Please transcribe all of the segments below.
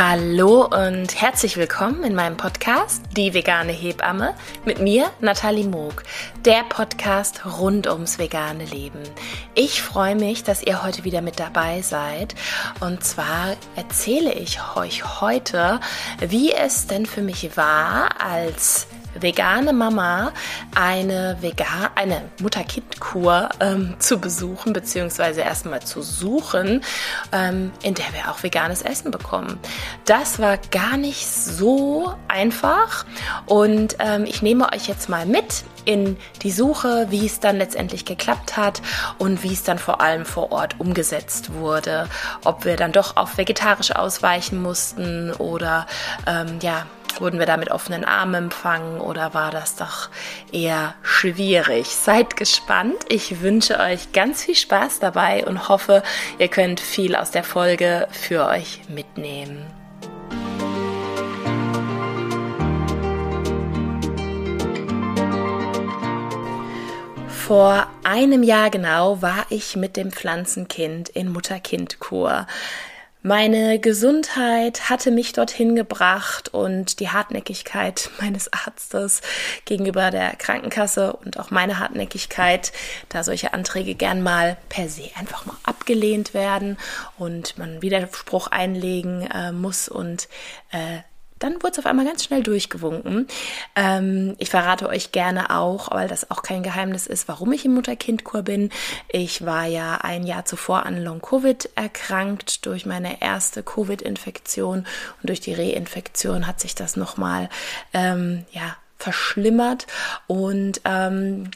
Hallo und herzlich willkommen in meinem Podcast Die vegane Hebamme mit mir, Nathalie Moog, der Podcast rund ums vegane Leben. Ich freue mich, dass ihr heute wieder mit dabei seid und zwar erzähle ich euch heute, wie es denn für mich war, als vegane Mama eine, Vegan eine Mutter-Kind-Kur ähm, zu besuchen, beziehungsweise erstmal zu suchen, ähm, in der wir auch veganes Essen bekommen. Das war gar nicht so einfach und ähm, ich nehme euch jetzt mal mit in die Suche, wie es dann letztendlich geklappt hat und wie es dann vor allem vor Ort umgesetzt wurde. Ob wir dann doch auf vegetarisch ausweichen mussten oder ähm, ja, Wurden wir da mit offenen Armen empfangen oder war das doch eher schwierig? Seid gespannt. Ich wünsche euch ganz viel Spaß dabei und hoffe, ihr könnt viel aus der Folge für euch mitnehmen. Vor einem Jahr genau war ich mit dem Pflanzenkind in Mutter-Kind-Kur. Meine Gesundheit hatte mich dorthin gebracht und die Hartnäckigkeit meines Arztes gegenüber der Krankenkasse und auch meine Hartnäckigkeit, da solche Anträge gern mal per se einfach mal abgelehnt werden und man Widerspruch einlegen äh, muss und äh, dann wurde es auf einmal ganz schnell durchgewunken. Ähm, ich verrate euch gerne auch, weil das auch kein Geheimnis ist, warum ich im Mutter-Kind-Kur bin. Ich war ja ein Jahr zuvor an Long-Covid erkrankt durch meine erste Covid-Infektion und durch die Reinfektion hat sich das nochmal ähm, ja, verschlimmert und ähm,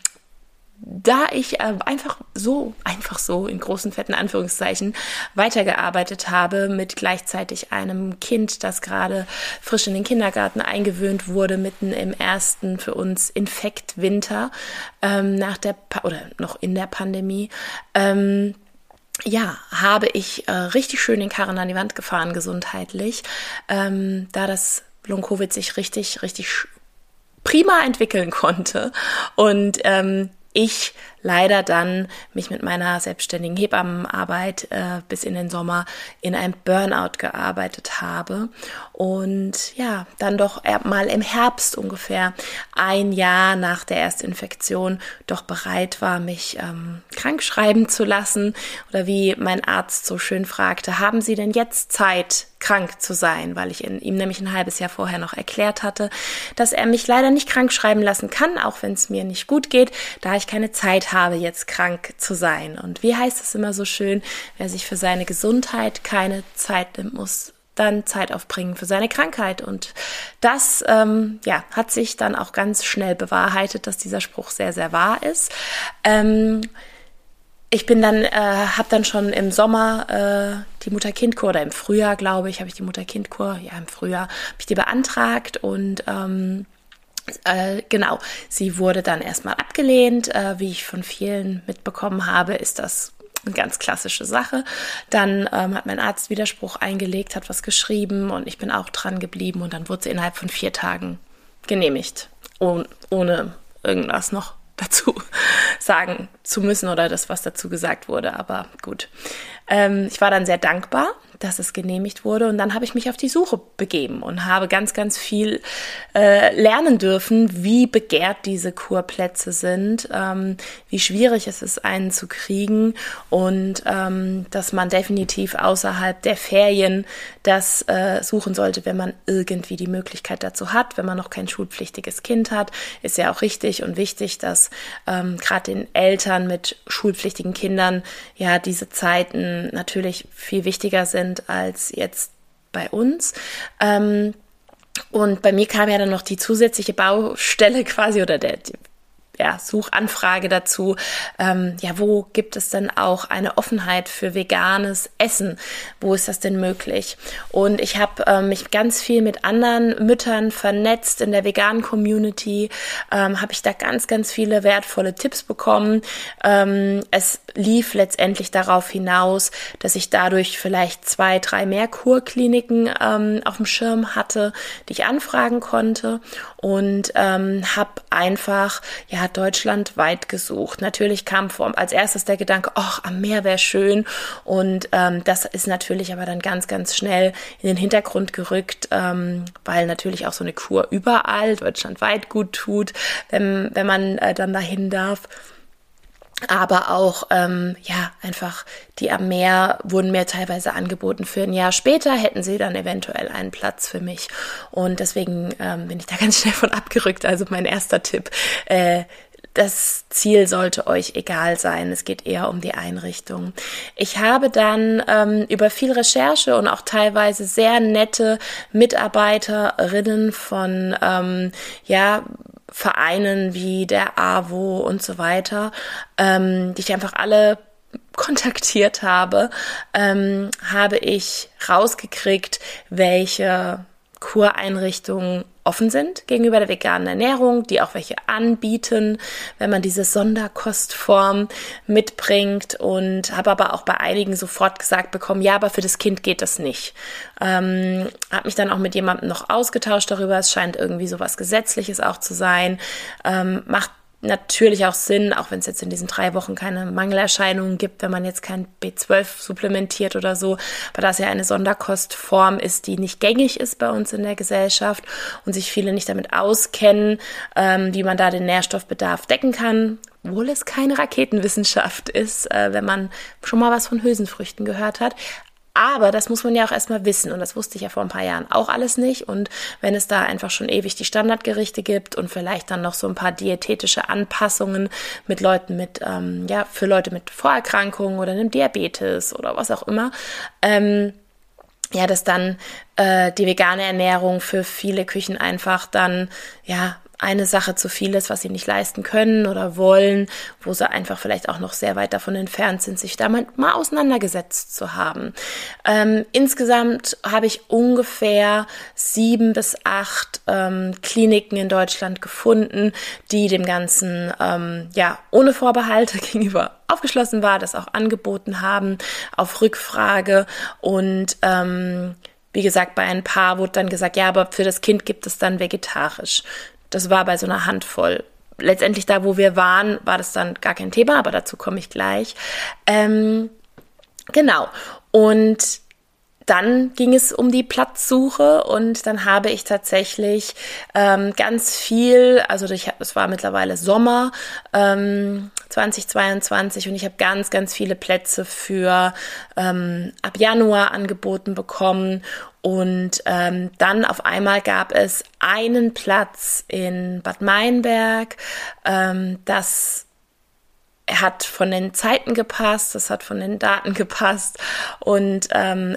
da ich äh, einfach so, einfach so in großen, fetten Anführungszeichen weitergearbeitet habe mit gleichzeitig einem Kind, das gerade frisch in den Kindergarten eingewöhnt wurde, mitten im ersten für uns Infektwinter ähm, nach der pa oder noch in der Pandemie. Ähm, ja, habe ich äh, richtig schön den Karren an die Wand gefahren, gesundheitlich, ähm, da das Long-Covid sich richtig, richtig prima entwickeln konnte. Und ähm, ich leider dann mich mit meiner selbstständigen Hebammenarbeit äh, bis in den Sommer in einem Burnout gearbeitet habe. Und ja, dann doch mal im Herbst ungefähr ein Jahr nach der Erstinfektion doch bereit war, mich ähm, krank schreiben zu lassen. Oder wie mein Arzt so schön fragte, haben Sie denn jetzt Zeit, krank zu sein, weil ich in, ihm nämlich ein halbes Jahr vorher noch erklärt hatte, dass er mich leider nicht krank schreiben lassen kann, auch wenn es mir nicht gut geht, da ich keine Zeit habe, jetzt krank zu sein. Und wie heißt es immer so schön, wer sich für seine Gesundheit keine Zeit nimmt, muss dann Zeit aufbringen für seine Krankheit. Und das ähm, ja, hat sich dann auch ganz schnell bewahrheitet, dass dieser Spruch sehr, sehr wahr ist. Ähm, ich bin dann, äh, habe dann schon im Sommer äh, die Mutter-Kind-Kur oder im Frühjahr, glaube ich, habe ich die Mutter-Kind-Kur, ja im Frühjahr habe ich die beantragt und ähm, äh, genau, sie wurde dann erstmal abgelehnt. Äh, wie ich von vielen mitbekommen habe, ist das eine ganz klassische Sache. Dann ähm, hat mein Arzt Widerspruch eingelegt, hat was geschrieben und ich bin auch dran geblieben und dann wurde sie innerhalb von vier Tagen genehmigt, oh, ohne irgendwas noch dazu sagen zu müssen oder das, was dazu gesagt wurde. Aber gut. Ähm, ich war dann sehr dankbar, dass es genehmigt wurde. Und dann habe ich mich auf die Suche begeben und habe ganz, ganz viel äh, lernen dürfen, wie begehrt diese Kurplätze sind, ähm, wie schwierig es ist, einen zu kriegen und ähm, dass man definitiv außerhalb der Ferien das äh, suchen sollte, wenn man irgendwie die Möglichkeit dazu hat. Wenn man noch kein schulpflichtiges Kind hat, ist ja auch richtig und wichtig, dass ähm, gerade den Eltern mit schulpflichtigen Kindern ja diese Zeiten natürlich viel wichtiger sind als jetzt bei uns. Ähm, und bei mir kam ja dann noch die zusätzliche Baustelle quasi oder der, ja, Suchanfrage dazu, ähm, ja, wo gibt es denn auch eine Offenheit für veganes Essen? Wo ist das denn möglich? Und ich habe ähm, mich ganz viel mit anderen Müttern vernetzt in der veganen Community, ähm, habe ich da ganz, ganz viele wertvolle Tipps bekommen. Ähm, es lief letztendlich darauf hinaus, dass ich dadurch vielleicht zwei, drei mehr Kurkliniken ähm, auf dem Schirm hatte, die ich anfragen konnte und ähm, habe einfach ja ja deutschlandweit gesucht. Natürlich kam vor, als erstes der Gedanke, ach, am Meer wäre schön. Und ähm, das ist natürlich aber dann ganz, ganz schnell in den Hintergrund gerückt, ähm, weil natürlich auch so eine Kur überall deutschlandweit gut tut, wenn, wenn man äh, dann dahin darf aber auch ähm, ja einfach die am Meer wurden mir teilweise angeboten für ein Jahr später hätten sie dann eventuell einen Platz für mich und deswegen ähm, bin ich da ganz schnell von abgerückt also mein erster Tipp äh, das Ziel sollte euch egal sein. Es geht eher um die Einrichtung. Ich habe dann ähm, über viel Recherche und auch teilweise sehr nette Mitarbeiterinnen von ähm, ja Vereinen wie der AWO und so weiter, ähm, die ich einfach alle kontaktiert habe, ähm, habe ich rausgekriegt, welche Kureinrichtungen offen sind gegenüber der veganen Ernährung, die auch welche anbieten, wenn man diese Sonderkostform mitbringt und habe aber auch bei einigen sofort gesagt bekommen, ja, aber für das Kind geht das nicht. Ähm, habe mich dann auch mit jemandem noch ausgetauscht darüber. Es scheint irgendwie sowas Gesetzliches auch zu sein. Ähm, macht natürlich auch Sinn, auch wenn es jetzt in diesen drei Wochen keine Mangelerscheinungen gibt, wenn man jetzt kein B12 supplementiert oder so, weil das ja eine Sonderkostform ist, die nicht gängig ist bei uns in der Gesellschaft und sich viele nicht damit auskennen, ähm, wie man da den Nährstoffbedarf decken kann, obwohl es keine Raketenwissenschaft ist, äh, wenn man schon mal was von Hülsenfrüchten gehört hat. Aber das muss man ja auch erstmal wissen und das wusste ich ja vor ein paar Jahren auch alles nicht. Und wenn es da einfach schon ewig die Standardgerichte gibt und vielleicht dann noch so ein paar diätetische Anpassungen mit Leuten mit, ähm, ja, für Leute mit Vorerkrankungen oder einem Diabetes oder was auch immer, ähm, ja, dass dann äh, die vegane Ernährung für viele Küchen einfach dann ja eine Sache zu viel ist, was sie nicht leisten können oder wollen, wo sie einfach vielleicht auch noch sehr weit davon entfernt sind, sich damit mal auseinandergesetzt zu haben. Ähm, insgesamt habe ich ungefähr sieben bis acht ähm, Kliniken in Deutschland gefunden, die dem Ganzen ähm, ja ohne Vorbehalte gegenüber aufgeschlossen war, das auch angeboten haben auf Rückfrage und ähm, wie gesagt, bei ein paar wurde dann gesagt, ja, aber für das Kind gibt es dann vegetarisch. Das war bei so einer Handvoll. Letztendlich da, wo wir waren, war das dann gar kein Thema, aber dazu komme ich gleich. Ähm, genau. Und dann ging es um die Platzsuche und dann habe ich tatsächlich ähm, ganz viel, also es war mittlerweile Sommer ähm, 2022 und ich habe ganz, ganz viele Plätze für ähm, ab Januar angeboten bekommen. Und ähm, dann auf einmal gab es einen Platz in Bad Meinberg, ähm, das hat von den Zeiten gepasst, das hat von den Daten gepasst. Und ähm,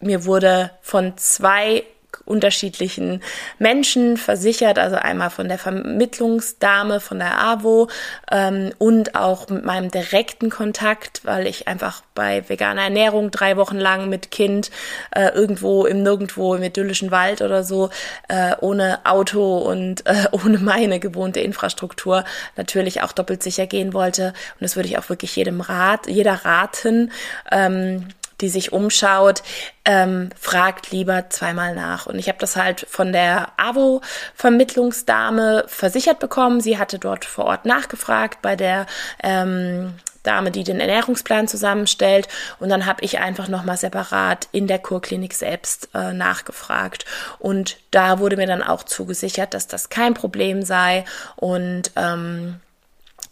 mir wurde von zwei unterschiedlichen Menschen versichert, also einmal von der Vermittlungsdame von der AWO ähm, und auch mit meinem direkten Kontakt, weil ich einfach bei veganer Ernährung drei Wochen lang mit Kind äh, irgendwo im Nirgendwo im idyllischen Wald oder so äh, ohne Auto und äh, ohne meine gewohnte Infrastruktur natürlich auch doppelt sicher gehen wollte und das würde ich auch wirklich jedem Rat, jeder raten. Ähm, die sich umschaut, ähm, fragt lieber zweimal nach. Und ich habe das halt von der AWO-Vermittlungsdame versichert bekommen. Sie hatte dort vor Ort nachgefragt bei der ähm, Dame, die den Ernährungsplan zusammenstellt. Und dann habe ich einfach nochmal separat in der Kurklinik selbst äh, nachgefragt. Und da wurde mir dann auch zugesichert, dass das kein Problem sei. Und ähm,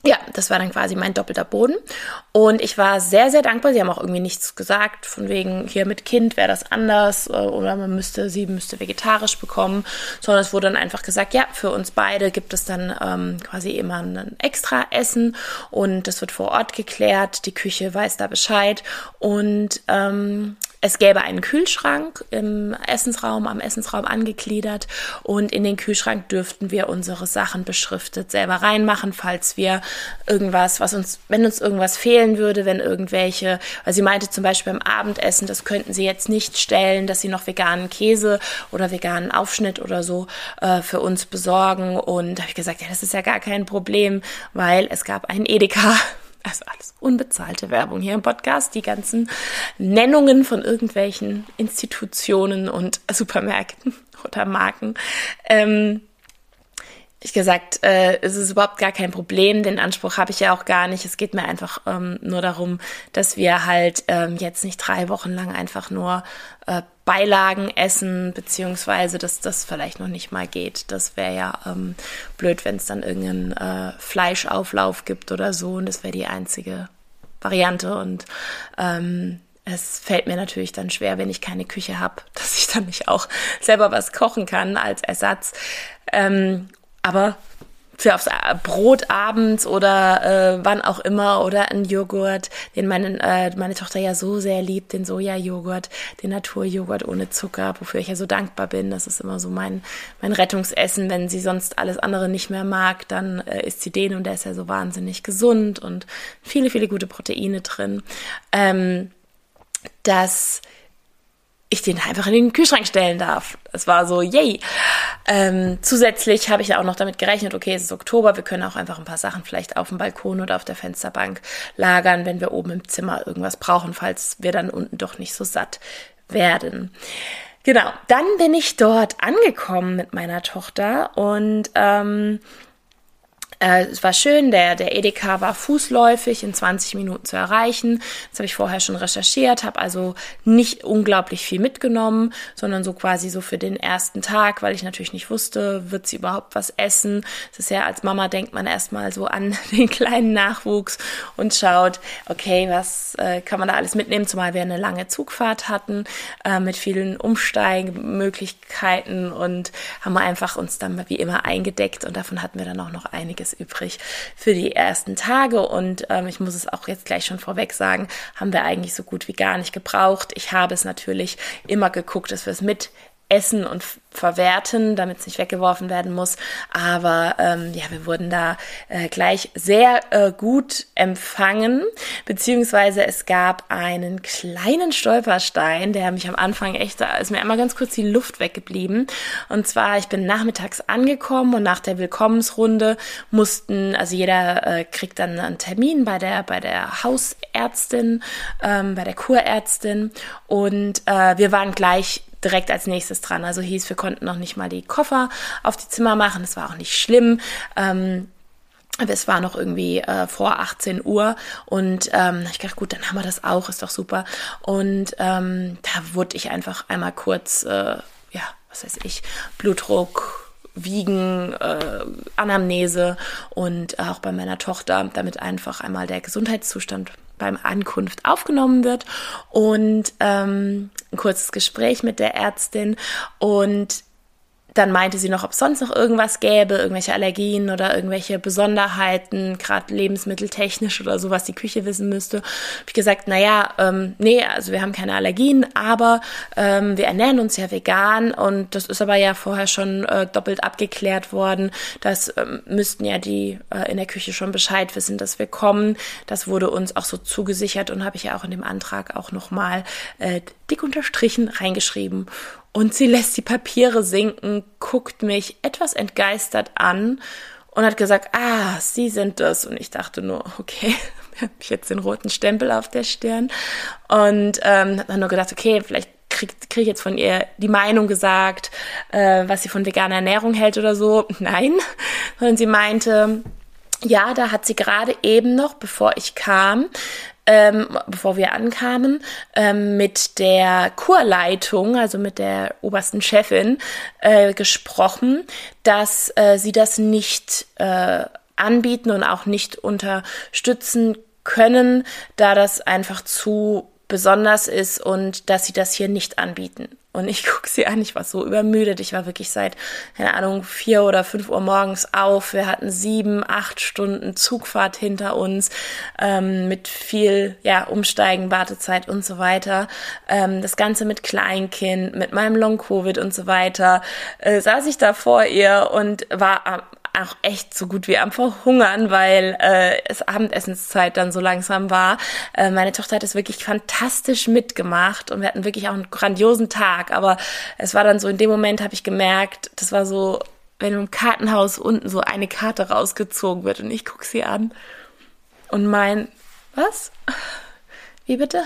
ja, das war dann quasi mein doppelter Boden. Und ich war sehr, sehr dankbar. Sie haben auch irgendwie nichts gesagt, von wegen hier mit Kind wäre das anders äh, oder man müsste, sie müsste vegetarisch bekommen, sondern es wurde dann einfach gesagt, ja, für uns beide gibt es dann ähm, quasi immer ein extra Essen und das wird vor Ort geklärt. Die Küche weiß da Bescheid und ähm, es gäbe einen Kühlschrank im Essensraum, am Essensraum angegliedert und in den Kühlschrank dürften wir unsere Sachen beschriftet selber reinmachen, falls wir irgendwas, was uns, wenn uns irgendwas fehlen würde, wenn irgendwelche, weil sie meinte zum Beispiel beim Abendessen, das könnten sie jetzt nicht stellen, dass sie noch veganen Käse oder veganen Aufschnitt oder so äh, für uns besorgen. Und da habe ich gesagt, ja, das ist ja gar kein Problem, weil es gab einen Edeka also alles unbezahlte Werbung hier im Podcast, die ganzen Nennungen von irgendwelchen Institutionen und Supermärkten oder Marken. Ähm, ich gesagt, äh, es ist überhaupt gar kein Problem. Den Anspruch habe ich ja auch gar nicht. Es geht mir einfach ähm, nur darum, dass wir halt ähm, jetzt nicht drei Wochen lang einfach nur äh, Beilagen essen, beziehungsweise dass das vielleicht noch nicht mal geht. Das wäre ja ähm, blöd, wenn es dann irgendeinen äh, Fleischauflauf gibt oder so. Und das wäre die einzige Variante. Und ähm, es fällt mir natürlich dann schwer, wenn ich keine Küche habe, dass ich dann nicht auch selber was kochen kann als Ersatz. Ähm, aber für aufs Brot abends oder äh, wann auch immer oder ein Joghurt, den meine, äh, meine Tochter ja so sehr liebt, den Soja-Joghurt, den Naturjoghurt ohne Zucker, wofür ich ja so dankbar bin. Das ist immer so mein, mein Rettungsessen. Wenn sie sonst alles andere nicht mehr mag, dann äh, isst sie den und der ist ja so wahnsinnig gesund und viele, viele gute Proteine drin. Ähm, dass ich den einfach in den Kühlschrank stellen darf. Es war so, yay. Ähm, zusätzlich habe ich ja auch noch damit gerechnet, okay, es ist Oktober, wir können auch einfach ein paar Sachen vielleicht auf dem Balkon oder auf der Fensterbank lagern, wenn wir oben im Zimmer irgendwas brauchen, falls wir dann unten doch nicht so satt werden. Genau, dann bin ich dort angekommen mit meiner Tochter und ähm, äh, es war schön, der, der Edeka war fußläufig in 20 Minuten zu erreichen. Das habe ich vorher schon recherchiert, habe also nicht unglaublich viel mitgenommen, sondern so quasi so für den ersten Tag, weil ich natürlich nicht wusste, wird sie überhaupt was essen. Das ist ja als Mama denkt man erstmal so an den kleinen Nachwuchs und schaut, okay, was äh, kann man da alles mitnehmen, zumal wir eine lange Zugfahrt hatten äh, mit vielen Umsteigemöglichkeiten und haben einfach uns dann wie immer eingedeckt und davon hatten wir dann auch noch einiges einiges übrig für die ersten Tage und ähm, ich muss es auch jetzt gleich schon vorweg sagen, haben wir eigentlich so gut wie gar nicht gebraucht. Ich habe es natürlich immer geguckt, dass wir es mit essen und verwerten, damit es nicht weggeworfen werden muss. Aber ähm, ja, wir wurden da äh, gleich sehr äh, gut empfangen, beziehungsweise es gab einen kleinen Stolperstein, der mich am Anfang echt, da ist mir einmal ganz kurz die Luft weggeblieben. Und zwar, ich bin nachmittags angekommen und nach der Willkommensrunde mussten, also jeder äh, kriegt dann einen Termin bei der bei der Hausärztin, ähm, bei der Kurärztin und äh, wir waren gleich direkt als nächstes dran. Also hieß, wir konnten noch nicht mal die Koffer auf die Zimmer machen. Das war auch nicht schlimm. Ähm, es war noch irgendwie äh, vor 18 Uhr und ähm, ich dachte, gut, dann haben wir das auch, ist doch super. Und ähm, da wurde ich einfach einmal kurz, äh, ja, was weiß ich, Blutdruck, Wiegen, äh, Anamnese und auch bei meiner Tochter, damit einfach einmal der Gesundheitszustand beim Ankunft aufgenommen wird. Und ähm, ein kurzes Gespräch mit der Ärztin. Und dann meinte sie noch, ob es sonst noch irgendwas gäbe, irgendwelche Allergien oder irgendwelche Besonderheiten, gerade lebensmitteltechnisch oder so, was die Küche wissen müsste. Habe ich gesagt, naja, ähm, nee, also wir haben keine Allergien, aber ähm, wir ernähren uns ja vegan und das ist aber ja vorher schon äh, doppelt abgeklärt worden. Das ähm, müssten ja die äh, in der Küche schon Bescheid wissen, dass wir kommen. Das wurde uns auch so zugesichert und habe ich ja auch in dem Antrag auch nochmal äh, dick unterstrichen reingeschrieben. Und sie lässt die Papiere sinken, guckt mich etwas entgeistert an und hat gesagt, ah, Sie sind das. Und ich dachte nur, okay, habe ich jetzt den roten Stempel auf der Stirn. Und ähm, habe dann nur gedacht, okay, vielleicht kriege krieg ich jetzt von ihr die Meinung gesagt, äh, was sie von veganer Ernährung hält oder so. Nein, sondern sie meinte, ja, da hat sie gerade eben noch, bevor ich kam, ähm, bevor wir ankamen, ähm, mit der Kurleitung, also mit der obersten Chefin, äh, gesprochen, dass äh, sie das nicht äh, anbieten und auch nicht unterstützen können, da das einfach zu besonders ist und dass sie das hier nicht anbieten. Und ich gucke sie an, ich war so übermüdet. Ich war wirklich seit, keine Ahnung, vier oder fünf Uhr morgens auf. Wir hatten sieben, acht Stunden Zugfahrt hinter uns ähm, mit viel ja, Umsteigen, Wartezeit und so weiter. Ähm, das Ganze mit Kleinkind, mit meinem Long-Covid und so weiter. Äh, saß ich da vor ihr und war auch echt so gut wie am Verhungern, weil äh, es Abendessenszeit dann so langsam war. Äh, meine Tochter hat es wirklich fantastisch mitgemacht und wir hatten wirklich auch einen grandiosen Tag. Aber es war dann so, in dem Moment habe ich gemerkt, das war so, wenn im Kartenhaus unten so eine Karte rausgezogen wird und ich gucke sie an und mein, was? Wie bitte?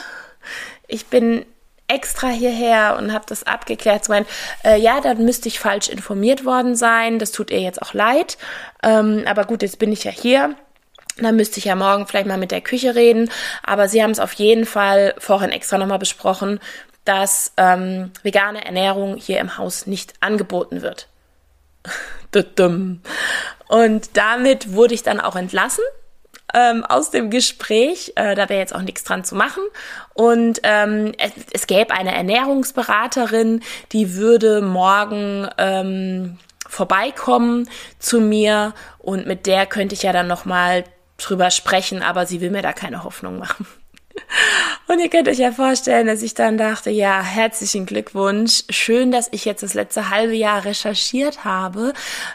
Ich bin extra hierher und habe das abgeklärt. So mein, äh, ja, da müsste ich falsch informiert worden sein. Das tut ihr jetzt auch leid. Ähm, aber gut, jetzt bin ich ja hier. Dann müsste ich ja morgen vielleicht mal mit der Küche reden. Aber sie haben es auf jeden Fall vorhin extra nochmal besprochen, dass ähm, vegane Ernährung hier im Haus nicht angeboten wird. Und damit wurde ich dann auch entlassen ähm, aus dem Gespräch. Äh, da wäre jetzt auch nichts dran zu machen. Und ähm, es, es gäbe eine Ernährungsberaterin, die würde morgen ähm, vorbeikommen zu mir und mit der könnte ich ja dann noch mal drüber sprechen, aber sie will mir da keine Hoffnung machen. Und ihr könnt euch ja vorstellen, dass ich dann dachte, ja, herzlichen Glückwunsch. Schön, dass ich jetzt das letzte halbe Jahr recherchiert habe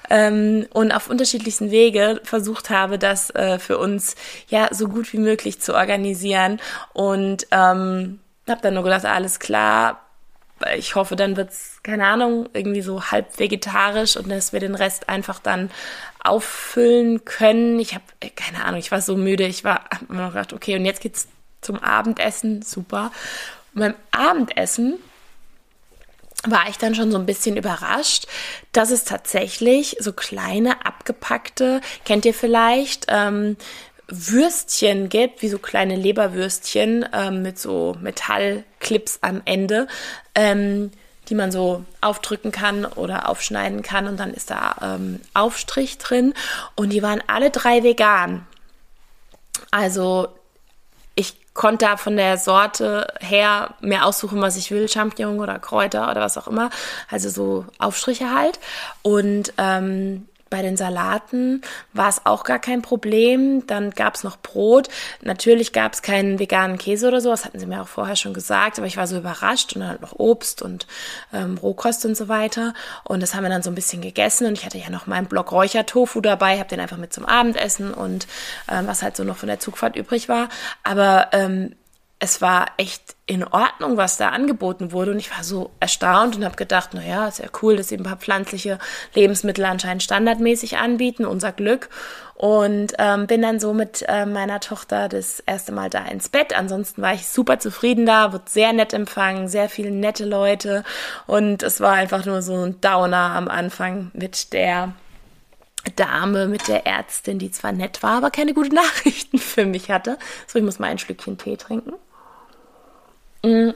ähm, und auf unterschiedlichsten Wege versucht habe, das äh, für uns ja so gut wie möglich zu organisieren. Und ähm, habe dann nur gedacht, alles klar. Ich hoffe, dann wird's keine Ahnung, irgendwie so halb vegetarisch und dass wir den Rest einfach dann auffüllen können. Ich habe keine Ahnung, ich war so müde. Ich war hab mir gedacht, okay, und jetzt geht's zum Abendessen, super. Und beim Abendessen war ich dann schon so ein bisschen überrascht, dass es tatsächlich so kleine abgepackte, kennt ihr vielleicht, ähm, Würstchen gibt, wie so kleine Leberwürstchen ähm, mit so Metallclips am Ende, ähm, die man so aufdrücken kann oder aufschneiden kann und dann ist da ähm, Aufstrich drin und die waren alle drei vegan. Also konnte da von der Sorte her mehr aussuchen, was ich will, Champignon oder Kräuter oder was auch immer. Also so Aufstriche halt. Und ähm, bei den Salaten war es auch gar kein Problem. Dann gab es noch Brot. Natürlich gab es keinen veganen Käse oder so. Das hatten sie mir auch vorher schon gesagt. Aber ich war so überrascht. Und dann halt noch Obst und ähm, Rohkost und so weiter. Und das haben wir dann so ein bisschen gegessen. Und ich hatte ja noch meinen Block Räuchertofu dabei. Habe den einfach mit zum Abendessen und ähm, was halt so noch von der Zugfahrt übrig war. Aber ähm, es war echt in Ordnung, was da angeboten wurde. Und ich war so erstaunt und habe gedacht, na ja, ist ja cool, dass sie ein paar pflanzliche Lebensmittel anscheinend standardmäßig anbieten, unser Glück. Und ähm, bin dann so mit äh, meiner Tochter das erste Mal da ins Bett. Ansonsten war ich super zufrieden da, wurde sehr nett empfangen, sehr viele nette Leute. Und es war einfach nur so ein Downer am Anfang mit der Dame, mit der Ärztin, die zwar nett war, aber keine guten Nachrichten für mich hatte. So, ich muss mal ein Schlückchen Tee trinken. Mm.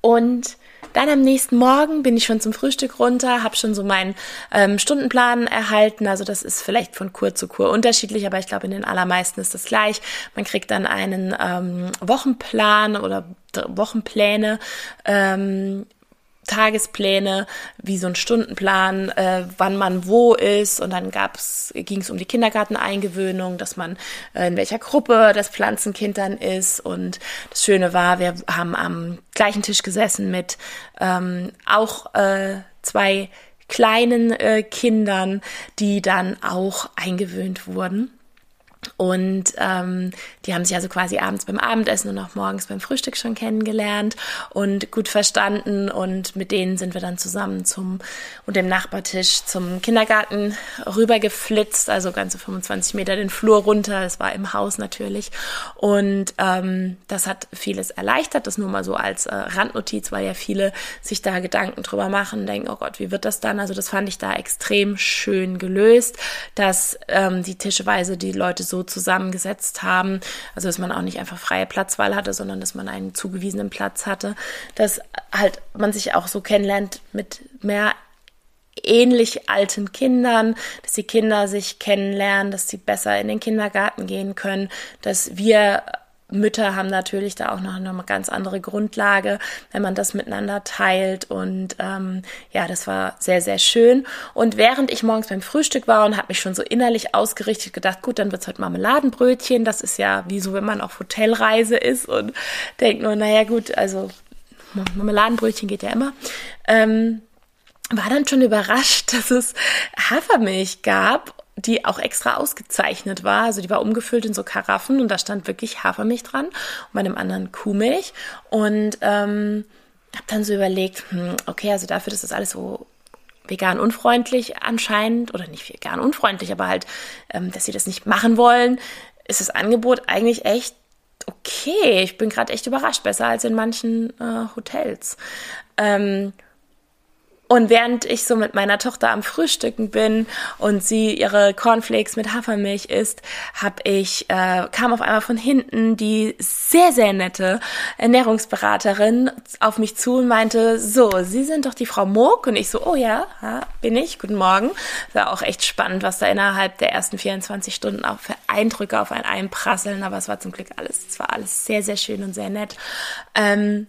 Und dann am nächsten Morgen bin ich schon zum Frühstück runter, habe schon so meinen ähm, Stundenplan erhalten. Also das ist vielleicht von Kur zu Kur unterschiedlich, aber ich glaube in den allermeisten ist das gleich. Man kriegt dann einen ähm, Wochenplan oder Wochenpläne ähm, Tagespläne, wie so ein Stundenplan, äh, wann man wo ist. Und dann ging es um die Kindergarteneingewöhnung, dass man äh, in welcher Gruppe das Pflanzenkind dann ist. Und das Schöne war, wir haben am gleichen Tisch gesessen mit ähm, auch äh, zwei kleinen äh, Kindern, die dann auch eingewöhnt wurden. Und ähm, die haben sich also quasi abends beim Abendessen und auch morgens beim Frühstück schon kennengelernt und gut verstanden. Und mit denen sind wir dann zusammen zum und dem Nachbartisch zum Kindergarten rübergeflitzt, also ganze 25 Meter den Flur runter. Das war im Haus natürlich. Und ähm, das hat vieles erleichtert. Das nur mal so als äh, Randnotiz, weil ja viele sich da Gedanken drüber machen, denken, oh Gott, wie wird das dann? Also das fand ich da extrem schön gelöst, dass ähm, die Tischweise die Leute so zusammengesetzt haben. Also dass man auch nicht einfach freie Platzwahl hatte, sondern dass man einen zugewiesenen Platz hatte. Dass halt man sich auch so kennenlernt mit mehr ähnlich alten Kindern, dass die Kinder sich kennenlernen, dass sie besser in den Kindergarten gehen können, dass wir Mütter haben natürlich da auch noch eine ganz andere Grundlage, wenn man das miteinander teilt. Und ähm, ja, das war sehr, sehr schön. Und während ich morgens beim Frühstück war und habe mich schon so innerlich ausgerichtet, gedacht, gut, dann wird's heute Marmeladenbrötchen. Das ist ja wie so, wenn man auf Hotelreise ist und denkt nur, naja gut, also Marmeladenbrötchen geht ja immer. Ähm, war dann schon überrascht, dass es Hafermilch gab die auch extra ausgezeichnet war. Also die war umgefüllt in so Karaffen und da stand wirklich Hafermilch dran und bei dem anderen Kuhmilch. Und ähm, habe dann so überlegt, hm, okay, also dafür, dass das alles so vegan unfreundlich anscheinend, oder nicht vegan unfreundlich, aber halt, ähm, dass sie das nicht machen wollen, ist das Angebot eigentlich echt okay okay, ich bin gerade echt überrascht, besser als in manchen äh, Hotels. Ähm, und während ich so mit meiner Tochter am Frühstücken bin und sie ihre Cornflakes mit Hafermilch isst, hab ich äh, kam auf einmal von hinten die sehr sehr nette Ernährungsberaterin auf mich zu und meinte: "So, Sie sind doch die Frau Moog?" Und ich so: "Oh ja, ja bin ich. Guten Morgen." War auch echt spannend, was da innerhalb der ersten 24 Stunden auch für Eindrücke auf einen einprasseln, aber es war zum Glück alles, es war alles sehr sehr schön und sehr nett. Ähm,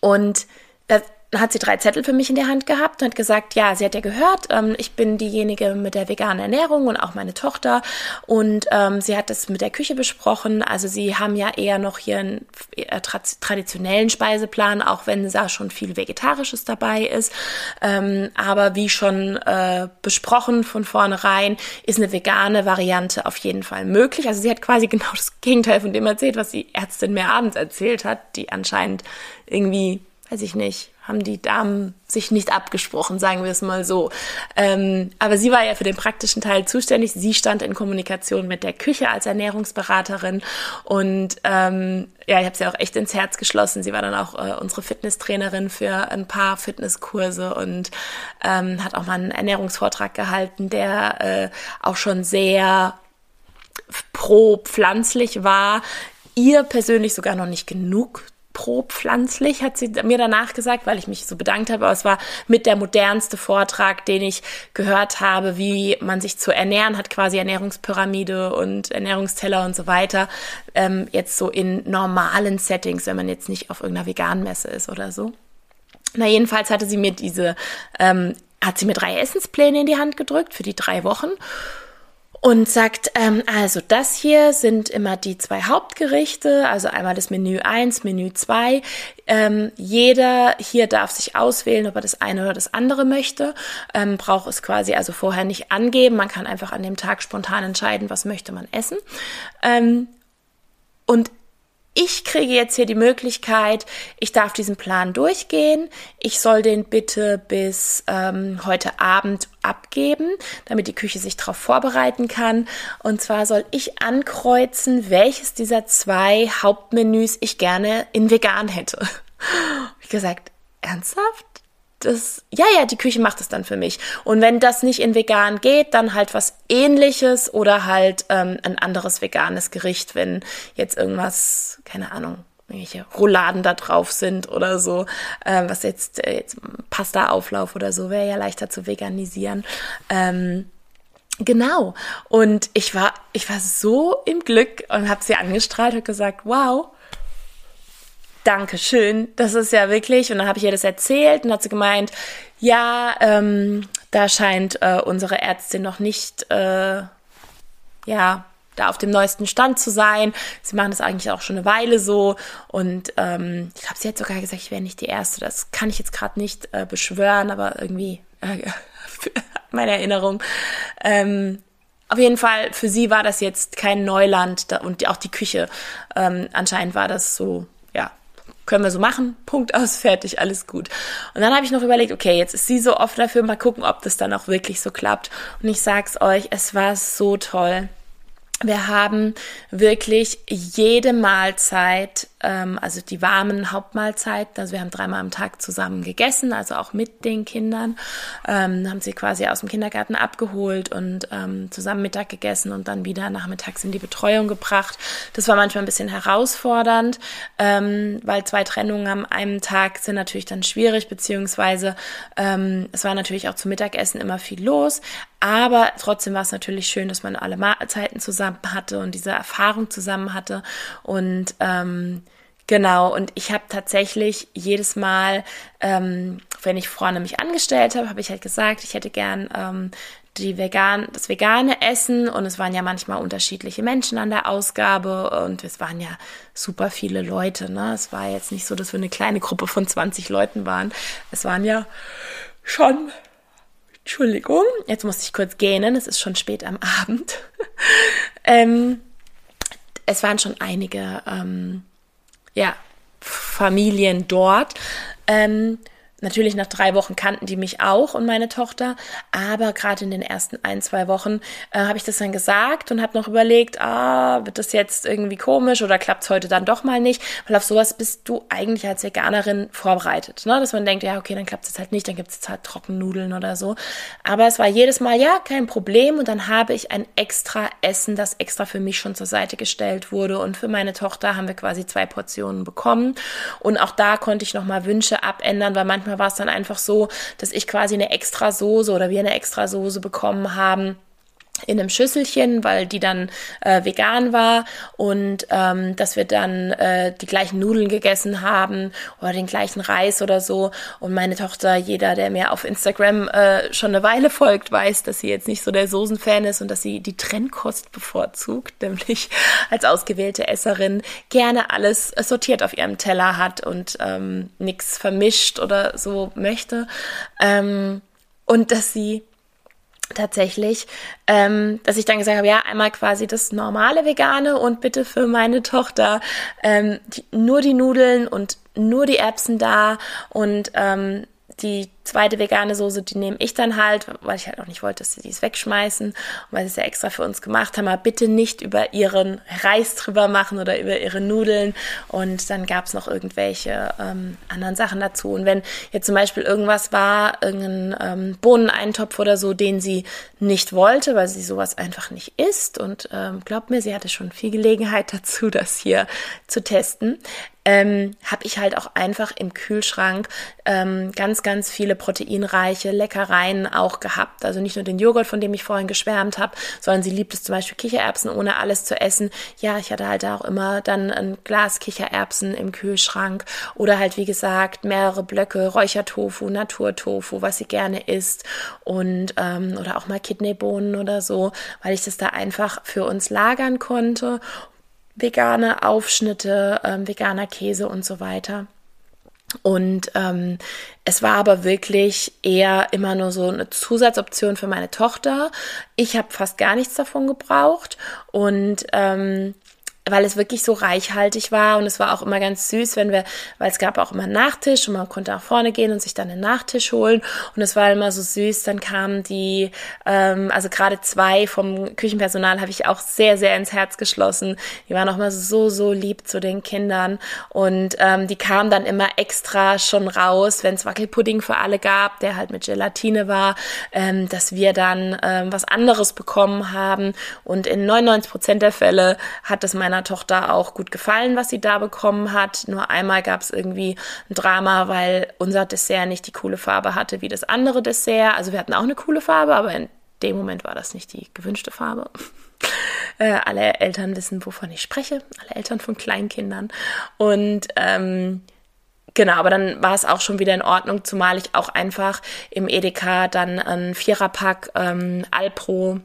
und das, hat sie drei Zettel für mich in der Hand gehabt und hat gesagt, ja, sie hat ja gehört, ähm, ich bin diejenige mit der veganen Ernährung und auch meine Tochter und ähm, sie hat das mit der Küche besprochen. Also sie haben ja eher noch hier einen äh, tra traditionellen Speiseplan, auch wenn da schon viel Vegetarisches dabei ist. Ähm, aber wie schon äh, besprochen von vornherein, ist eine vegane Variante auf jeden Fall möglich. Also sie hat quasi genau das Gegenteil von dem erzählt, was die Ärztin mir abends erzählt hat, die anscheinend irgendwie, weiß ich nicht, haben die Damen sich nicht abgesprochen, sagen wir es mal so. Ähm, aber sie war ja für den praktischen Teil zuständig. Sie stand in Kommunikation mit der Küche als Ernährungsberaterin und ähm, ja, ich habe sie auch echt ins Herz geschlossen. Sie war dann auch äh, unsere Fitnesstrainerin für ein paar Fitnesskurse und ähm, hat auch mal einen Ernährungsvortrag gehalten, der äh, auch schon sehr pro pflanzlich war ihr persönlich sogar noch nicht genug pro-pflanzlich, hat sie mir danach gesagt, weil ich mich so bedankt habe. Aber es war mit der modernste Vortrag, den ich gehört habe, wie man sich zu ernähren hat, quasi Ernährungspyramide und Ernährungsteller und so weiter. Ähm, jetzt so in normalen Settings, wenn man jetzt nicht auf irgendeiner Veganmesse ist oder so. Na, jedenfalls hatte sie mir diese, ähm, hat sie mir drei Essenspläne in die Hand gedrückt für die drei Wochen und sagt, ähm, also das hier sind immer die zwei Hauptgerichte, also einmal das Menü 1, Menü 2. Ähm, jeder hier darf sich auswählen, ob er das eine oder das andere möchte. Ähm, braucht es quasi also vorher nicht angeben. Man kann einfach an dem Tag spontan entscheiden, was möchte man essen. Ähm, und ich kriege jetzt hier die Möglichkeit, ich darf diesen Plan durchgehen. Ich soll den bitte bis ähm, heute Abend abgeben, damit die Küche sich darauf vorbereiten kann. Und zwar soll ich ankreuzen, welches dieser zwei Hauptmenüs ich gerne in vegan hätte. Ich gesagt, ernsthaft? Das, ja, ja, die Küche macht es dann für mich. Und wenn das nicht in vegan geht, dann halt was ähnliches oder halt ähm, ein anderes veganes Gericht, wenn jetzt irgendwas, keine Ahnung, irgendwelche Rouladen da drauf sind oder so, äh, was jetzt, äh, jetzt Pasta-Auflauf oder so, wäre ja leichter zu veganisieren. Ähm, genau. Und ich war, ich war so im Glück und habe sie angestrahlt und gesagt, wow, danke schön, das ist ja wirklich, und dann habe ich ihr das erzählt und hat sie gemeint, ja, ähm, da scheint äh, unsere Ärztin noch nicht, äh, ja, da auf dem neuesten Stand zu sein. Sie machen das eigentlich auch schon eine Weile so. Und ähm, ich glaube, sie hat sogar gesagt, ich wäre nicht die Erste. Das kann ich jetzt gerade nicht äh, beschwören, aber irgendwie äh, meine Erinnerung. Ähm, auf jeden Fall, für sie war das jetzt kein Neuland da, und auch die Küche. Ähm, anscheinend war das so, können wir so machen, Punkt aus, fertig, alles gut. Und dann habe ich noch überlegt, okay, jetzt ist sie so oft dafür, mal gucken, ob das dann auch wirklich so klappt. Und ich sag's euch, es war so toll. Wir haben wirklich jede Mahlzeit, ähm, also die warmen Hauptmahlzeiten, also wir haben dreimal am Tag zusammen gegessen, also auch mit den Kindern, ähm, haben sie quasi aus dem Kindergarten abgeholt und ähm, zusammen Mittag gegessen und dann wieder nachmittags in die Betreuung gebracht. Das war manchmal ein bisschen herausfordernd, ähm, weil zwei Trennungen am einem Tag sind natürlich dann schwierig, beziehungsweise ähm, es war natürlich auch zum Mittagessen immer viel los, aber trotzdem war es natürlich schön, dass man alle Mahlzeiten zusammen hatte und diese Erfahrung zusammen hatte. Und ähm, genau, und ich habe tatsächlich jedes Mal, ähm, wenn ich vorne mich angestellt habe, habe ich halt gesagt, ich hätte gern ähm, die vegan, das vegane Essen und es waren ja manchmal unterschiedliche Menschen an der Ausgabe und es waren ja super viele Leute. Ne? Es war jetzt nicht so, dass wir eine kleine Gruppe von 20 Leuten waren. Es waren ja schon Entschuldigung, jetzt muss ich kurz gähnen, es ist schon spät am Abend. ähm, es waren schon einige ähm, ja, Familien dort. Ähm, Natürlich nach drei Wochen kannten die mich auch und meine Tochter, aber gerade in den ersten ein, zwei Wochen äh, habe ich das dann gesagt und habe noch überlegt, ah, wird das jetzt irgendwie komisch oder klappt es heute dann doch mal nicht? Weil auf sowas bist du eigentlich als Veganerin vorbereitet, ne? dass man denkt, ja, okay, dann klappt es jetzt halt nicht, dann gibt es halt Trockennudeln oder so. Aber es war jedes Mal, ja, kein Problem und dann habe ich ein extra Essen, das extra für mich schon zur Seite gestellt wurde und für meine Tochter haben wir quasi zwei Portionen bekommen und auch da konnte ich nochmal Wünsche abändern, weil manchmal manchmal war es dann einfach so, dass ich quasi eine extra Soße oder wir eine extra Soße bekommen haben in einem Schüsselchen, weil die dann äh, vegan war und ähm, dass wir dann äh, die gleichen Nudeln gegessen haben oder den gleichen Reis oder so. Und meine Tochter, jeder, der mir auf Instagram äh, schon eine Weile folgt, weiß, dass sie jetzt nicht so der Soßenfan ist und dass sie die Trennkost bevorzugt, nämlich als ausgewählte Esserin gerne alles sortiert auf ihrem Teller hat und ähm, nichts vermischt oder so möchte. Ähm, und dass sie tatsächlich, ähm, dass ich dann gesagt habe, ja, einmal quasi das normale Vegane und bitte für meine Tochter ähm, die, nur die Nudeln und nur die Erbsen da und ähm, die zweite vegane Soße, die nehme ich dann halt, weil ich halt auch nicht wollte, dass sie dies wegschmeißen weil sie es ja extra für uns gemacht haben. Aber bitte nicht über ihren Reis drüber machen oder über ihre Nudeln. Und dann gab es noch irgendwelche ähm, anderen Sachen dazu. Und wenn jetzt zum Beispiel irgendwas war, irgendein ähm, Bohneneintopf oder so, den sie nicht wollte, weil sie sowas einfach nicht isst. Und ähm, glaubt mir, sie hatte schon viel Gelegenheit dazu, das hier zu testen ähm, habe ich halt auch einfach im Kühlschrank ähm, ganz, ganz viele proteinreiche Leckereien auch gehabt. Also nicht nur den Joghurt, von dem ich vorhin geschwärmt habe, sondern sie liebt es zum Beispiel Kichererbsen ohne alles zu essen. Ja, ich hatte halt auch immer dann ein Glas Kichererbsen im Kühlschrank oder halt wie gesagt mehrere Blöcke Räuchertofu, Naturtofu, was sie gerne isst und ähm, oder auch mal Kidneybohnen oder so, weil ich das da einfach für uns lagern konnte vegane Aufschnitte, ähm, veganer Käse und so weiter. Und ähm, es war aber wirklich eher immer nur so eine Zusatzoption für meine Tochter. Ich habe fast gar nichts davon gebraucht und ähm, weil es wirklich so reichhaltig war. Und es war auch immer ganz süß, wenn wir, weil es gab auch immer einen Nachtisch und man konnte nach vorne gehen und sich dann einen Nachtisch holen. Und es war immer so süß, dann kamen die, ähm, also gerade zwei vom Küchenpersonal habe ich auch sehr, sehr ins Herz geschlossen, die waren auch immer so, so lieb zu den Kindern. Und ähm, die kamen dann immer extra schon raus, wenn es Wackelpudding für alle gab, der halt mit Gelatine war, ähm, dass wir dann ähm, was anderes bekommen haben. Und in 99 Prozent der Fälle hat es meiner meiner Tochter auch gut gefallen, was sie da bekommen hat. Nur einmal gab es irgendwie ein Drama, weil unser Dessert nicht die coole Farbe hatte wie das andere Dessert. Also wir hatten auch eine coole Farbe, aber in dem Moment war das nicht die gewünschte Farbe. äh, alle Eltern wissen, wovon ich spreche. Alle Eltern von Kleinkindern. Und ähm, Genau, aber dann war es auch schon wieder in Ordnung, zumal ich auch einfach im Edeka dann ein Viererpack ähm, Alpro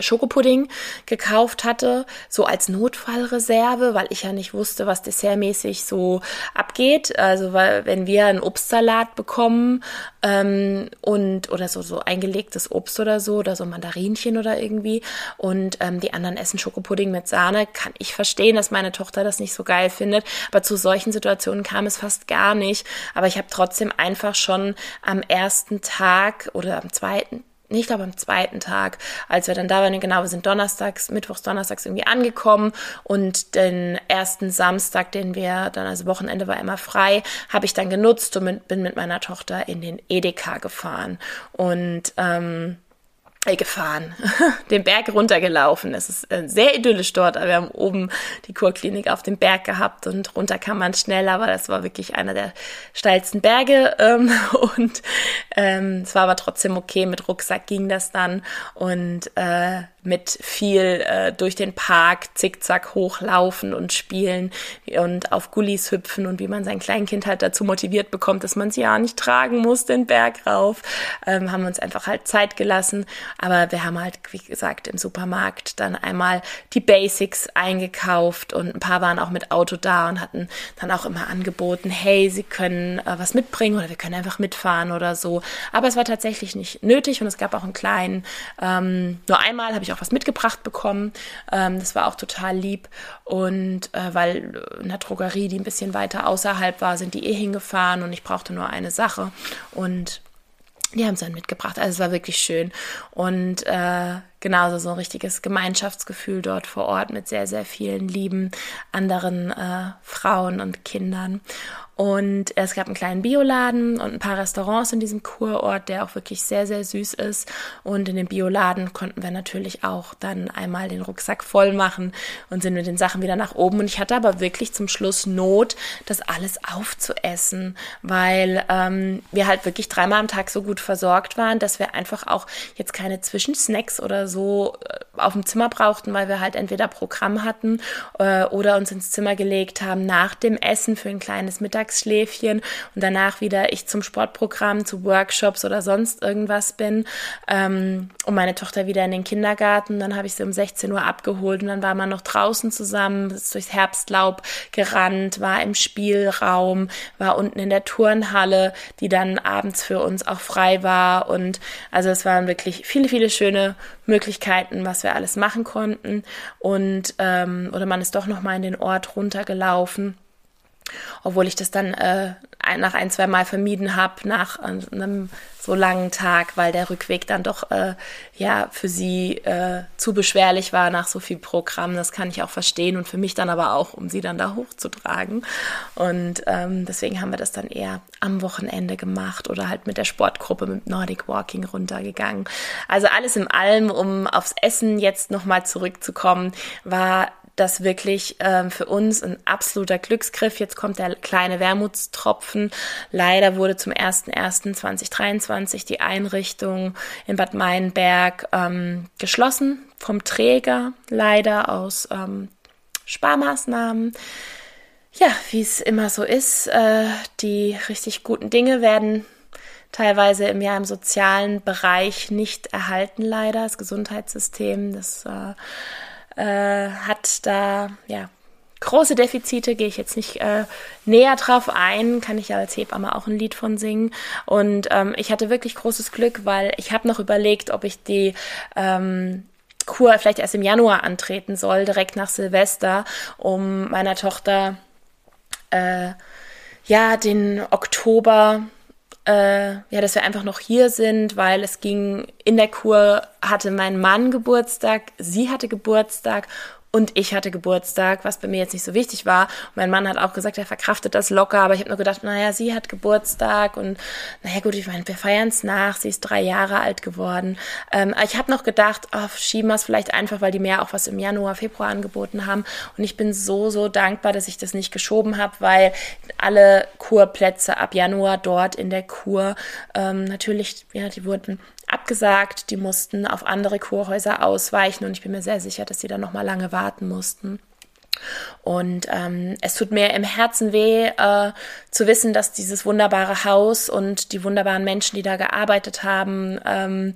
Schokopudding gekauft hatte, so als Notfallreserve, weil ich ja nicht wusste, was dessertmäßig so abgeht. Also weil wenn wir einen Obstsalat bekommen ähm, und oder so so eingelegtes Obst oder so oder so Mandarinchen oder irgendwie und ähm, die anderen essen Schokopudding mit Sahne, kann ich verstehen, dass meine Tochter das nicht so geil findet. Aber zu solchen Situationen kam es fast gar nicht. Aber ich habe trotzdem einfach schon am ersten Tag oder am zweiten ich glaube am zweiten Tag, als wir dann da waren, genau, wir sind donnerstags, mittwochs, donnerstags irgendwie angekommen und den ersten Samstag, den wir dann, also Wochenende war immer frei, habe ich dann genutzt und bin mit meiner Tochter in den Edeka gefahren. Und ähm, äh, gefahren, den Berg runtergelaufen. Es ist äh, sehr idyllisch dort. Wir haben oben die Kurklinik auf dem Berg gehabt und runter kann man schnell, aber das war wirklich einer der steilsten Berge ähm, und ähm, es war aber trotzdem okay. Mit Rucksack ging das dann und äh, mit viel äh, durch den Park zickzack hochlaufen und spielen und auf Gullis hüpfen und wie man sein Kleinkind halt dazu motiviert bekommt, dass man es ja nicht tragen muss, den Berg rauf, ähm, haben uns einfach halt Zeit gelassen. Aber wir haben halt, wie gesagt, im Supermarkt dann einmal die Basics eingekauft und ein paar waren auch mit Auto da und hatten dann auch immer angeboten, hey, sie können äh, was mitbringen oder wir können einfach mitfahren oder so. Aber es war tatsächlich nicht nötig und es gab auch einen kleinen, ähm, nur einmal habe ich auch was mitgebracht bekommen. Ähm, das war auch total lieb. Und äh, weil in der Drogerie, die ein bisschen weiter außerhalb war, sind die eh hingefahren und ich brauchte nur eine Sache. Und die haben es dann mitgebracht. Also es war wirklich schön. Und äh, genauso so ein richtiges Gemeinschaftsgefühl dort vor Ort mit sehr, sehr vielen lieben anderen äh, Frauen und Kindern. Und es gab einen kleinen Bioladen und ein paar Restaurants in diesem Kurort, der auch wirklich sehr, sehr süß ist. Und in dem Bioladen konnten wir natürlich auch dann einmal den Rucksack voll machen und sind mit den Sachen wieder nach oben. Und ich hatte aber wirklich zum Schluss Not, das alles aufzuessen, weil ähm, wir halt wirklich dreimal am Tag so gut versorgt waren, dass wir einfach auch jetzt keine Zwischensnacks oder so äh, auf dem Zimmer brauchten, weil wir halt entweder Programm hatten äh, oder uns ins Zimmer gelegt haben nach dem Essen für ein kleines Mittagsschläfchen und danach wieder ich zum Sportprogramm, zu Workshops oder sonst irgendwas bin ähm, und meine Tochter wieder in den Kindergarten. Dann habe ich sie um 16 Uhr abgeholt und dann war man noch draußen zusammen, ist durchs Herbstlaub gerannt, war im Spielraum, war unten in der Turnhalle, die dann abends für uns auch frei war und also es waren wirklich viele, viele schöne Möglichkeiten, was wir alles machen konnten. Und ähm, oder man ist doch noch mal in den Ort runtergelaufen obwohl ich das dann äh, nach ein, zwei Mal vermieden habe, nach einem so langen Tag, weil der Rückweg dann doch äh, ja für sie äh, zu beschwerlich war nach so viel Programm. Das kann ich auch verstehen und für mich dann aber auch, um sie dann da hochzutragen. Und ähm, deswegen haben wir das dann eher am Wochenende gemacht oder halt mit der Sportgruppe mit Nordic Walking runtergegangen. Also alles in allem, um aufs Essen jetzt nochmal zurückzukommen, war das wirklich ähm, für uns ein absoluter Glücksgriff. Jetzt kommt der kleine Wermutstropfen. Leider wurde zum 01.01.2023 die Einrichtung in Bad Meinberg ähm, geschlossen vom Träger, leider aus ähm, Sparmaßnahmen. Ja, wie es immer so ist, äh, die richtig guten Dinge werden teilweise im Jahr im sozialen Bereich nicht erhalten, leider. Das Gesundheitssystem, das äh, äh, hat da ja große Defizite, gehe ich jetzt nicht äh, näher drauf ein, kann ich ja als Hebamme auch ein Lied von singen. Und ähm, ich hatte wirklich großes Glück, weil ich habe noch überlegt, ob ich die ähm, Kur vielleicht erst im Januar antreten soll, direkt nach Silvester, um meiner Tochter äh, ja den Oktober äh, ja, dass wir einfach noch hier sind, weil es ging in der Kur hatte mein Mann Geburtstag, sie hatte Geburtstag und ich hatte Geburtstag, was bei mir jetzt nicht so wichtig war. Und mein Mann hat auch gesagt, er verkraftet das locker, aber ich habe nur gedacht, naja, sie hat Geburtstag und naja gut, ich meine, wir feiern es nach, sie ist drei Jahre alt geworden. Ähm, ich habe noch gedacht, oh, schieben wir es vielleicht einfach, weil die mehr auch was im Januar, Februar angeboten haben. Und ich bin so, so dankbar, dass ich das nicht geschoben habe, weil alle Kurplätze ab Januar dort in der Kur ähm, natürlich, ja, die wurden abgesagt, die mussten auf andere Kurhäuser ausweichen und ich bin mir sehr sicher, dass sie dann noch mal lange warten mussten. Und ähm, es tut mir im Herzen weh, äh, zu wissen, dass dieses wunderbare Haus und die wunderbaren Menschen, die da gearbeitet haben, ähm,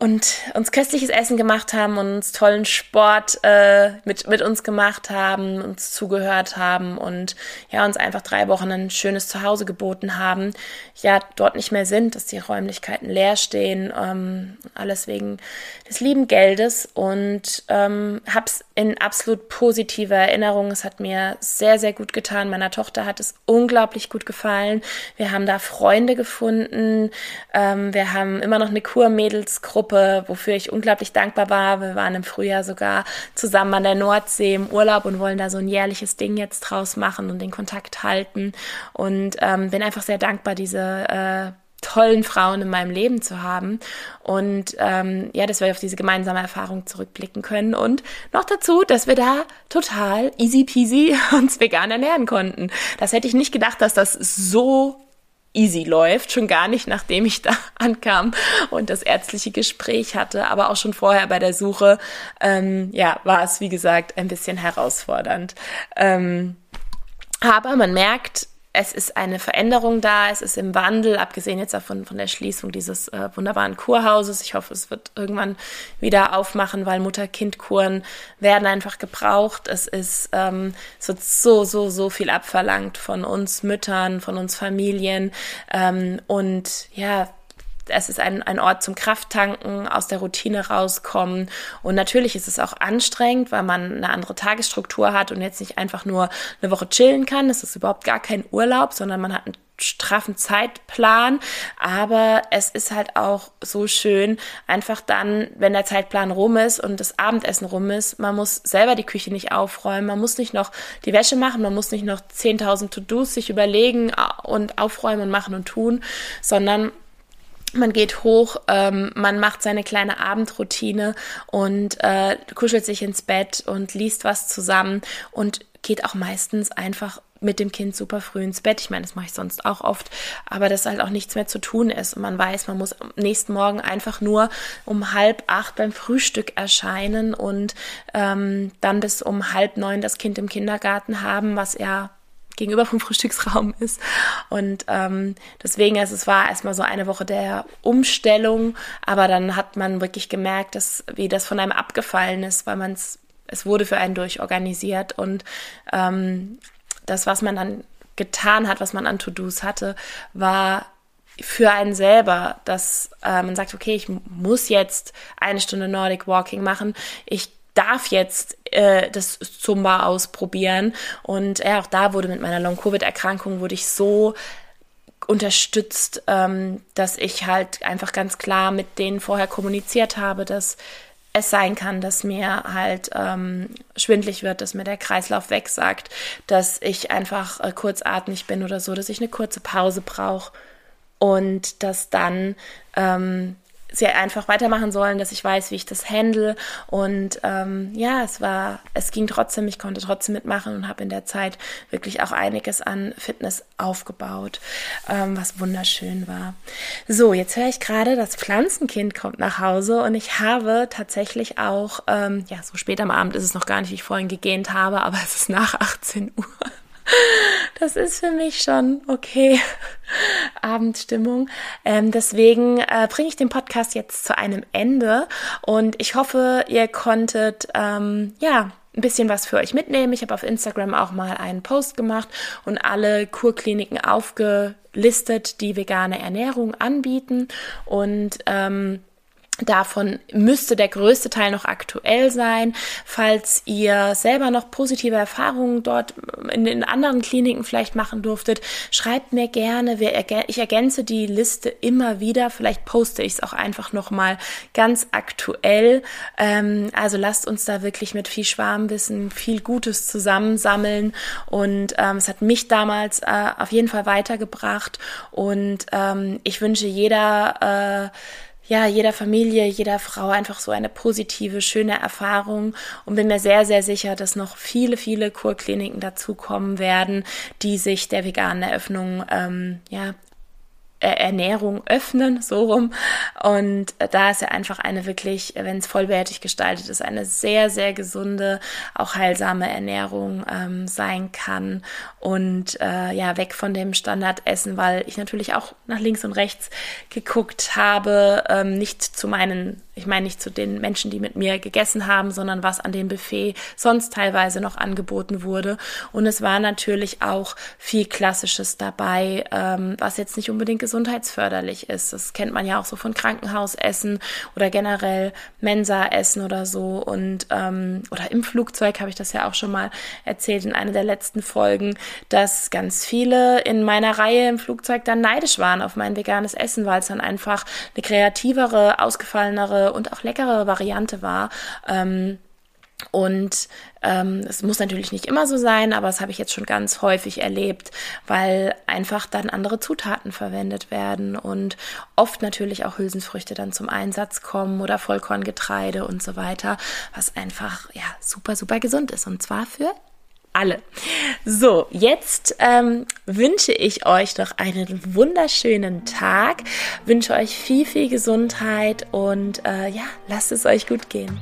und uns köstliches Essen gemacht haben und uns tollen Sport äh, mit, mit uns gemacht haben, uns zugehört haben und ja, uns einfach drei Wochen ein schönes Zuhause geboten haben, ja, dort nicht mehr sind, dass die Räumlichkeiten leer stehen, ähm, alles wegen des lieben Geldes und ähm, hab's in absolut positiver Erinnerung. Es hat mir sehr, sehr gut getan. Meiner Tochter hat es unglaublich gut gefallen. Wir haben da Freunde gefunden. Ähm, wir haben immer noch eine Kurmädelsgruppe, wofür ich unglaublich dankbar war. Wir waren im Frühjahr sogar zusammen an der Nordsee im Urlaub und wollen da so ein jährliches Ding jetzt draus machen und den Kontakt halten. Und ähm, bin einfach sehr dankbar, diese äh, tollen Frauen in meinem Leben zu haben und ähm, ja, dass wir auf diese gemeinsame Erfahrung zurückblicken können und noch dazu, dass wir da total easy peasy uns vegan ernähren konnten. Das hätte ich nicht gedacht, dass das so easy läuft, schon gar nicht nachdem ich da ankam und das ärztliche Gespräch hatte, aber auch schon vorher bei der Suche, ähm, ja, war es wie gesagt ein bisschen herausfordernd. Ähm, aber man merkt, es ist eine Veränderung da, es ist im Wandel, abgesehen jetzt davon von der Schließung dieses äh, wunderbaren Kurhauses. Ich hoffe, es wird irgendwann wieder aufmachen, weil Mutter-Kind-Kuren werden einfach gebraucht. Es ist, ähm, es wird so, so, so viel abverlangt von uns Müttern, von uns Familien. Ähm, und ja, es ist ein, ein Ort zum Krafttanken, aus der Routine rauskommen. Und natürlich ist es auch anstrengend, weil man eine andere Tagesstruktur hat und jetzt nicht einfach nur eine Woche chillen kann. Es ist überhaupt gar kein Urlaub, sondern man hat einen straffen Zeitplan, aber es ist halt auch so schön, einfach dann, wenn der Zeitplan rum ist und das Abendessen rum ist, man muss selber die Küche nicht aufräumen, man muss nicht noch die Wäsche machen, man muss nicht noch 10.000 To-Dos sich überlegen und aufräumen und machen und tun, sondern man geht hoch, ähm, man macht seine kleine Abendroutine und äh, kuschelt sich ins Bett und liest was zusammen und geht auch meistens einfach mit dem Kind super früh ins Bett. Ich meine, das mache ich sonst auch oft, aber dass halt auch nichts mehr zu tun ist und man weiß, man muss am nächsten Morgen einfach nur um halb acht beim Frühstück erscheinen und ähm, dann bis um halb neun das Kind im Kindergarten haben, was ja gegenüber vom Frühstücksraum ist. Und ähm, deswegen, also es war erstmal so eine Woche der Umstellung, aber dann hat man wirklich gemerkt, dass wie das von einem abgefallen ist, weil man es, es wurde für einen durchorganisiert und ähm, das, was man dann getan hat, was man an To-Dos hatte, war für einen selber, dass äh, man sagt, okay, ich muss jetzt eine Stunde Nordic Walking machen. Ich darf jetzt äh, das Zumba ausprobieren. Und ja, auch da wurde mit meiner Long-Covid-Erkrankung wurde ich so unterstützt, ähm, dass ich halt einfach ganz klar mit denen vorher kommuniziert habe, dass es sein kann, dass mir halt ähm, schwindlig wird, dass mir der Kreislauf wegsagt, dass ich einfach äh, kurzatmig bin oder so, dass ich eine kurze Pause brauche und dass dann ähm, sie einfach weitermachen sollen, dass ich weiß, wie ich das handle. Und ähm, ja, es war, es ging trotzdem, ich konnte trotzdem mitmachen und habe in der Zeit wirklich auch einiges an Fitness aufgebaut, ähm, was wunderschön war. So, jetzt höre ich gerade, das Pflanzenkind kommt nach Hause und ich habe tatsächlich auch, ähm, ja, so spät am Abend ist es noch gar nicht, wie ich vorhin gegähnt habe, aber es ist nach 18 Uhr. Das ist für mich schon okay. Abendstimmung. Ähm, deswegen äh, bringe ich den Podcast jetzt zu einem Ende und ich hoffe, ihr konntet ähm, ja ein bisschen was für euch mitnehmen. Ich habe auf Instagram auch mal einen Post gemacht und alle Kurkliniken aufgelistet, die vegane Ernährung anbieten und ähm, Davon müsste der größte Teil noch aktuell sein. Falls ihr selber noch positive Erfahrungen dort in den anderen Kliniken vielleicht machen durftet, schreibt mir gerne. Ich ergänze die Liste immer wieder. Vielleicht poste ich es auch einfach nochmal ganz aktuell. Ähm, also lasst uns da wirklich mit viel Schwarmwissen, viel Gutes zusammensammeln. Und ähm, es hat mich damals äh, auf jeden Fall weitergebracht. Und ähm, ich wünsche jeder, äh, ja, jeder Familie, jeder Frau einfach so eine positive, schöne Erfahrung. Und bin mir sehr, sehr sicher, dass noch viele, viele Kurkliniken dazukommen werden, die sich der veganen Eröffnung ähm, ja, Ernährung öffnen, so rum. Und da ist ja einfach eine wirklich, wenn es vollwertig gestaltet ist, eine sehr, sehr gesunde, auch heilsame Ernährung ähm, sein kann. Und äh, ja, weg von dem Standardessen, weil ich natürlich auch nach links und rechts geguckt habe, ähm, nicht zu meinen ich meine nicht zu den Menschen, die mit mir gegessen haben, sondern was an dem Buffet sonst teilweise noch angeboten wurde. Und es war natürlich auch viel Klassisches dabei, ähm, was jetzt nicht unbedingt gesundheitsförderlich ist. Das kennt man ja auch so von Krankenhausessen oder generell Mensaessen oder so. Und ähm, oder im Flugzeug habe ich das ja auch schon mal erzählt in einer der letzten Folgen, dass ganz viele in meiner Reihe im Flugzeug dann neidisch waren auf mein veganes Essen, weil es dann einfach eine kreativere, ausgefallenere und auch leckere Variante war. Ähm, und es muss natürlich nicht immer so sein, aber das habe ich jetzt schon ganz häufig erlebt, weil einfach dann andere Zutaten verwendet werden und oft natürlich auch Hülsenfrüchte dann zum Einsatz kommen oder Vollkorngetreide und so weiter, was einfach ja super, super gesund ist und zwar für alle. So, jetzt ähm, wünsche ich euch noch einen wunderschönen Tag, wünsche euch viel, viel Gesundheit und äh, ja, lasst es euch gut gehen.